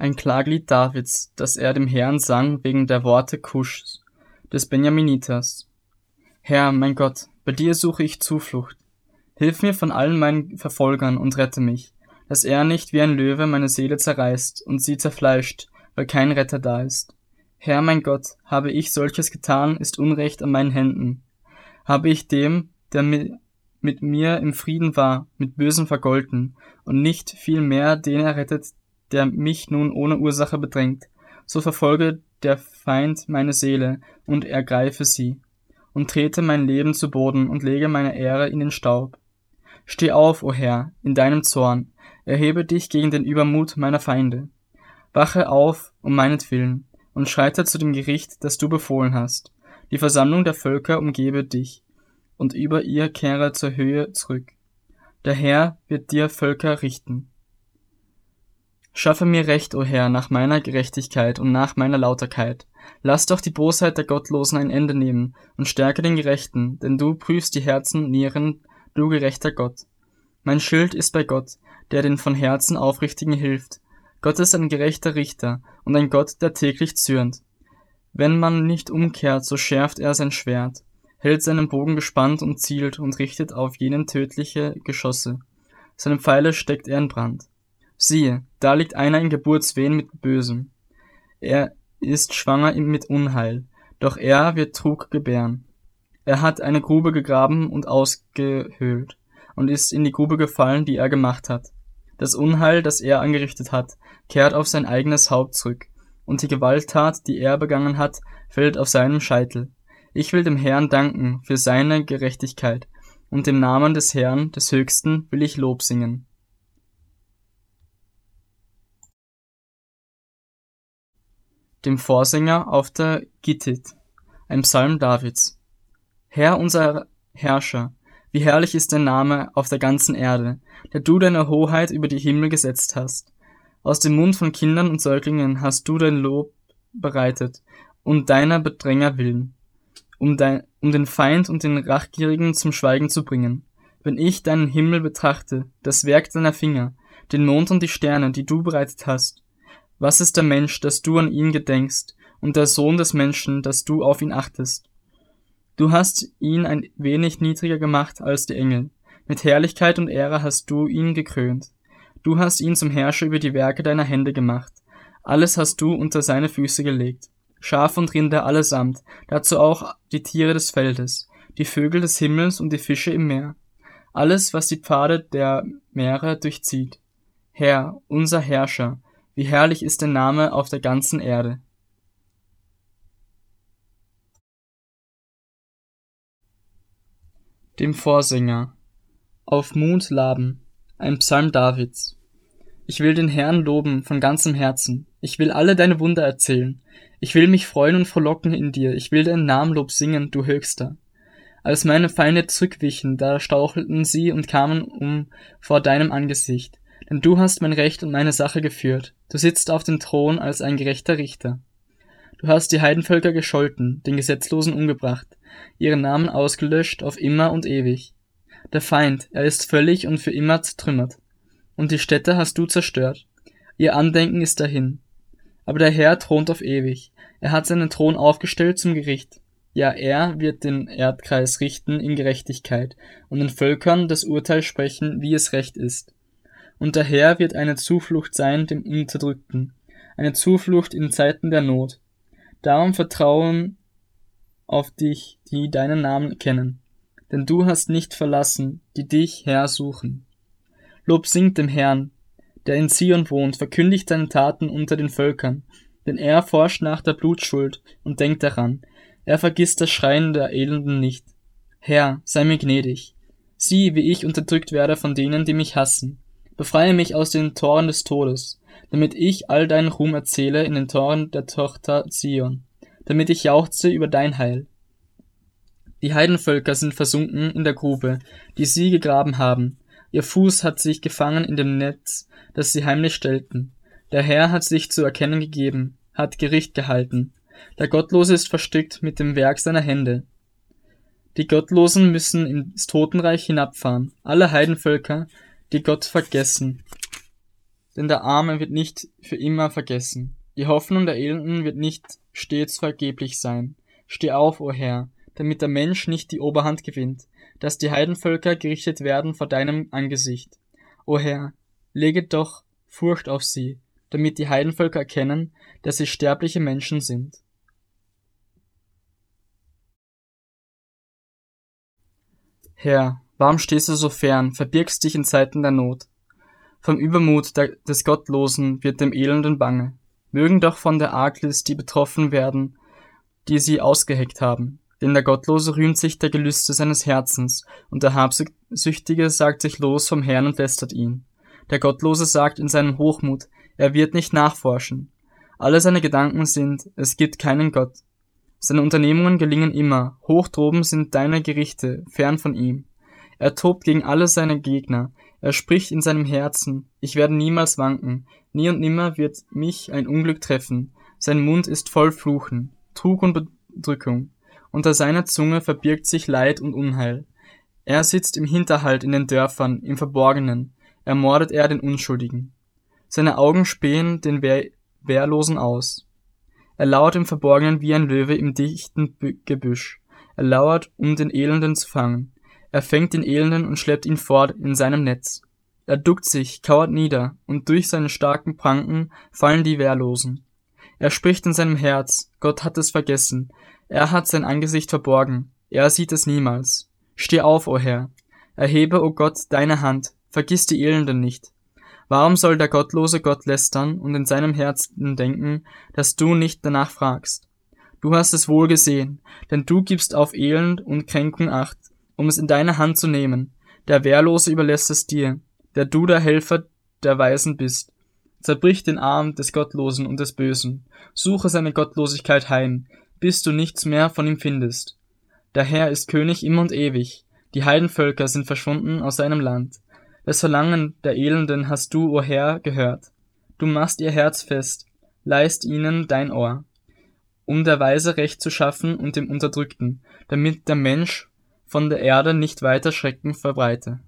Ein Klaglied Davids, das er dem Herrn sang wegen der Worte Kuschs, des Benjaminiters. Herr, mein Gott, bei dir suche ich Zuflucht. Hilf mir von allen meinen Verfolgern und rette mich, dass er nicht wie ein Löwe meine Seele zerreißt und sie zerfleischt, weil kein Retter da ist. Herr, mein Gott, habe ich solches getan, ist Unrecht an meinen Händen. Habe ich dem, der mit mir im Frieden war, mit Bösen vergolten, und nicht vielmehr den errettet, der mich nun ohne Ursache bedrängt, so verfolge der Feind meine Seele und ergreife sie, und trete mein Leben zu Boden und lege meine Ehre in den Staub. Steh auf, o Herr, in deinem Zorn, erhebe dich gegen den Übermut meiner Feinde. Wache auf um meinetwillen und schreite zu dem Gericht, das du befohlen hast. Die Versammlung der Völker umgebe dich, und über ihr kehre zur Höhe zurück. Der Herr wird dir Völker richten. Schaffe mir Recht, o Herr, nach meiner Gerechtigkeit und nach meiner Lauterkeit. Lass doch die Bosheit der Gottlosen ein Ende nehmen und stärke den Gerechten, denn du prüfst die Herzen und Nieren, du gerechter Gott. Mein Schild ist bei Gott, der den von Herzen Aufrichtigen hilft. Gott ist ein gerechter Richter und ein Gott, der täglich zürnt. Wenn man nicht umkehrt, so schärft er sein Schwert, hält seinen Bogen gespannt und zielt und richtet auf jenen tödliche Geschosse. Seine Pfeile steckt er in Brand. Siehe, da liegt einer in Geburtswehen mit Bösem. Er ist schwanger mit Unheil, doch er wird Trug gebären. Er hat eine Grube gegraben und ausgehöhlt und ist in die Grube gefallen, die er gemacht hat. Das Unheil, das er angerichtet hat, kehrt auf sein eigenes Haupt zurück, und die Gewalttat, die er begangen hat, fällt auf seinem Scheitel. Ich will dem Herrn danken für seine Gerechtigkeit, und dem Namen des Herrn, des Höchsten, will ich Lob singen. Dem Vorsänger auf der Gittit, ein Psalm Davids. Herr unser Herrscher, wie herrlich ist dein Name auf der ganzen Erde, der du deine Hoheit über die Himmel gesetzt hast. Aus dem Mund von Kindern und Säuglingen hast du dein Lob bereitet, um deiner Bedränger willen, um, dein, um den Feind und den Rachgierigen zum Schweigen zu bringen. Wenn ich deinen Himmel betrachte, das Werk deiner Finger, den Mond und die Sterne, die du bereitet hast, was ist der Mensch, dass du an ihn gedenkst, und der Sohn des Menschen, dass du auf ihn achtest? Du hast ihn ein wenig niedriger gemacht als die Engel. Mit Herrlichkeit und Ehre hast du ihn gekrönt. Du hast ihn zum Herrscher über die Werke deiner Hände gemacht. Alles hast du unter seine Füße gelegt. Schaf und Rinder allesamt, dazu auch die Tiere des Feldes, die Vögel des Himmels und die Fische im Meer. Alles, was die Pfade der Meere durchzieht. Herr, unser Herrscher, wie herrlich ist dein Name auf der ganzen Erde. Dem Vorsänger auf Mut laben, ein Psalm Davids. Ich will den Herrn loben von ganzem Herzen. Ich will alle deine Wunder erzählen. Ich will mich freuen und frohlocken in dir. Ich will dein Namenlob singen, du Höchster. Als meine Feinde zurückwichen, da stauchelten sie und kamen um vor deinem Angesicht. Denn du hast mein Recht und meine Sache geführt. Du sitzt auf dem Thron als ein gerechter Richter. Du hast die Heidenvölker gescholten, den Gesetzlosen umgebracht, ihren Namen ausgelöscht auf immer und ewig. Der Feind, er ist völlig und für immer zertrümmert. Und die Städte hast du zerstört. Ihr Andenken ist dahin. Aber der Herr thront auf ewig. Er hat seinen Thron aufgestellt zum Gericht. Ja, er wird den Erdkreis richten in Gerechtigkeit und den Völkern das Urteil sprechen, wie es recht ist und der Herr wird eine Zuflucht sein dem Unterdrückten, eine Zuflucht in Zeiten der Not. Darum vertrauen auf dich, die deinen Namen kennen, denn du hast nicht verlassen, die dich, Herr, suchen. Lob singt dem Herrn, der in Zion wohnt, verkündigt deine Taten unter den Völkern, denn er forscht nach der Blutschuld und denkt daran, er vergisst das Schreien der Elenden nicht. Herr, sei mir gnädig. Sieh, wie ich unterdrückt werde von denen, die mich hassen. Befreie mich aus den Toren des Todes, damit ich all deinen Ruhm erzähle in den Toren der Tochter Zion, damit ich jauchze über dein Heil. Die Heidenvölker sind versunken in der Grube, die sie gegraben haben. Ihr Fuß hat sich gefangen in dem Netz, das sie heimlich stellten. Der Herr hat sich zu erkennen gegeben, hat Gericht gehalten. Der Gottlose ist verstrickt mit dem Werk seiner Hände. Die Gottlosen müssen ins Totenreich hinabfahren. Alle Heidenvölker, die Gott vergessen. denn der Arme wird nicht für immer vergessen. Die Hoffnung der Elenden wird nicht stets vergeblich sein. Steh auf, o Herr, damit der Mensch nicht die Oberhand gewinnt, dass die Heidenvölker gerichtet werden vor deinem Angesicht. O Herr, lege doch Furcht auf sie, damit die Heidenvölker erkennen, dass sie sterbliche Menschen sind. Herr, warum stehst du so fern, verbirgst dich in Zeiten der Not? Vom Übermut der, des Gottlosen wird dem Elenden bange. Mögen doch von der Arglist die betroffen werden, die sie ausgeheckt haben. Denn der Gottlose rühmt sich der Gelüste seines Herzens, und der Habsüchtige sagt sich los vom Herrn und lästert ihn. Der Gottlose sagt in seinem Hochmut, er wird nicht nachforschen. Alle seine Gedanken sind, es gibt keinen Gott. Seine Unternehmungen gelingen immer, hoch droben sind deine Gerichte, fern von ihm. Er tobt gegen alle seine Gegner, er spricht in seinem Herzen, ich werde niemals wanken, nie und nimmer wird mich ein Unglück treffen, sein Mund ist voll Fluchen, Trug und Bedrückung, unter seiner Zunge verbirgt sich Leid und Unheil. Er sitzt im Hinterhalt in den Dörfern, im Verborgenen, ermordet er den Unschuldigen. Seine Augen spähen den Wehr Wehrlosen aus. Er lauert im Verborgenen wie ein Löwe im dichten Gebüsch. Er lauert, um den Elenden zu fangen. Er fängt den Elenden und schleppt ihn fort in seinem Netz. Er duckt sich, kauert nieder, und durch seine starken Pranken fallen die Wehrlosen. Er spricht in seinem Herz, Gott hat es vergessen, er hat sein Angesicht verborgen, er sieht es niemals. Steh auf, o Herr, erhebe, o Gott, deine Hand, vergiss die Elenden nicht. Warum soll der gottlose Gott lästern und in seinem Herzen denken, dass du nicht danach fragst? Du hast es wohl gesehen, denn du gibst auf Elend und Kränkung acht, um es in deine Hand zu nehmen. Der Wehrlose überlässt es dir, der du der Helfer der Weisen bist. Zerbrich den Arm des Gottlosen und des Bösen, suche seine Gottlosigkeit heim, bis du nichts mehr von ihm findest. Der Herr ist König immer und ewig, die Heidenvölker sind verschwunden aus seinem Land. Das Verlangen der Elenden hast du, o Herr, gehört. Du machst ihr Herz fest, leist ihnen dein Ohr, um der Weise Recht zu schaffen und dem Unterdrückten, damit der Mensch von der Erde nicht weiter Schrecken verbreite.